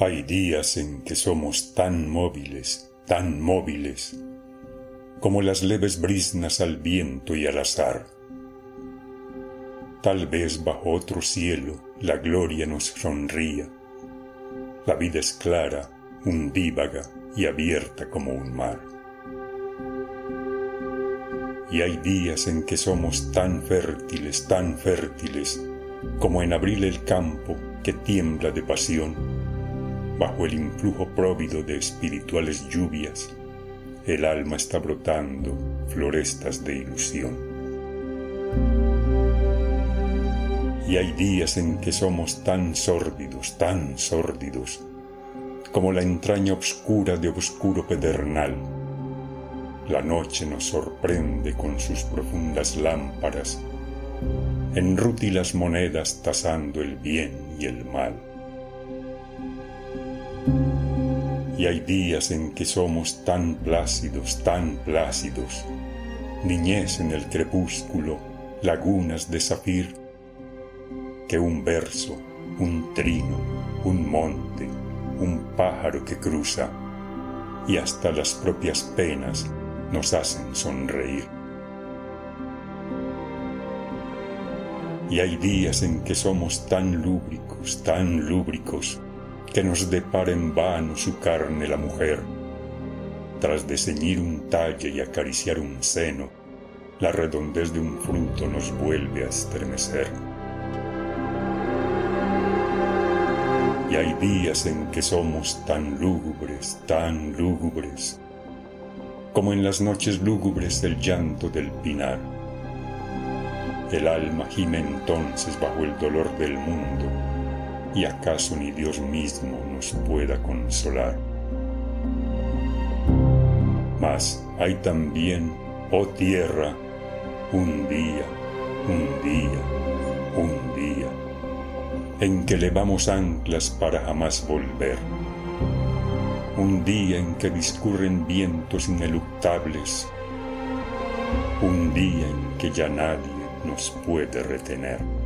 Hay días en que somos tan móviles, tan móviles, como las leves brisnas al viento y al azar. Tal vez bajo otro cielo la gloria nos sonría. La vida es clara, undívaga y abierta como un mar. Y hay días en que somos tan fértiles, tan fértiles, como en abril el campo que tiembla de pasión bajo el influjo próvido de espirituales lluvias, el alma está brotando florestas de ilusión. Y hay días en que somos tan sórdidos, tan sórdidos, como la entraña obscura de oscuro pedernal. La noche nos sorprende con sus profundas lámparas, en rútilas monedas tasando el bien y el mal y hay días en que somos tan plácidos, tan plácidos, niñez en el crepúsculo, lagunas de zafir, que un verso, un trino, un monte, un pájaro que cruza, y hasta las propias penas nos hacen sonreír. Y hay días en que somos tan lúbricos, tan lúbricos, que nos depara en vano su carne la mujer. Tras de ceñir un talle y acariciar un seno, la redondez de un fruto nos vuelve a estremecer. Y hay días en que somos tan lúgubres, tan lúgubres, como en las noches lúgubres del llanto del pinar. El alma gime entonces bajo el dolor del mundo y acaso ni Dios mismo nos pueda consolar. Mas hay también, oh tierra, un día, un día, un día, en que levamos anclas para jamás volver. Un día en que discurren vientos ineluctables. Un día en que ya nadie nos puede retener.